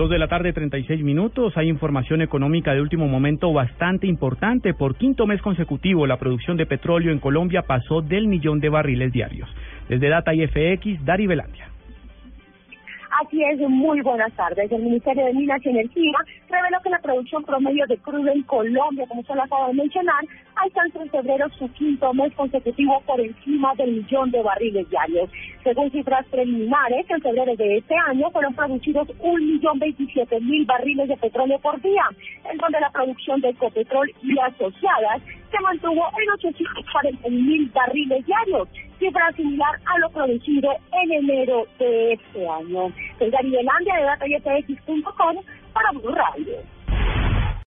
Dos de la tarde, 36 minutos. Hay información económica de último momento bastante importante. Por quinto mes consecutivo, la producción de petróleo en Colombia pasó del millón de barriles diarios. Desde Data IFX, Dari Velandia. Así es, muy buenas tardes. El Ministerio de Minas y Energía reveló que la producción promedio de crudo en Colombia, como se lo acabo de mencionar, alcanzó febrero su quinto mes consecutivo por encima del millón de barriles diarios. Según cifras preliminares, en febrero de este año fueron producidos un millón veintisiete mil barriles de petróleo por día, en donde la producción de Ecopetrol y asociadas se mantuvo en 840 mil barriles diarios, cifra similar a lo producido en enero de este año. Soy Gary Velandia de DataIFX.com para Blue Radio.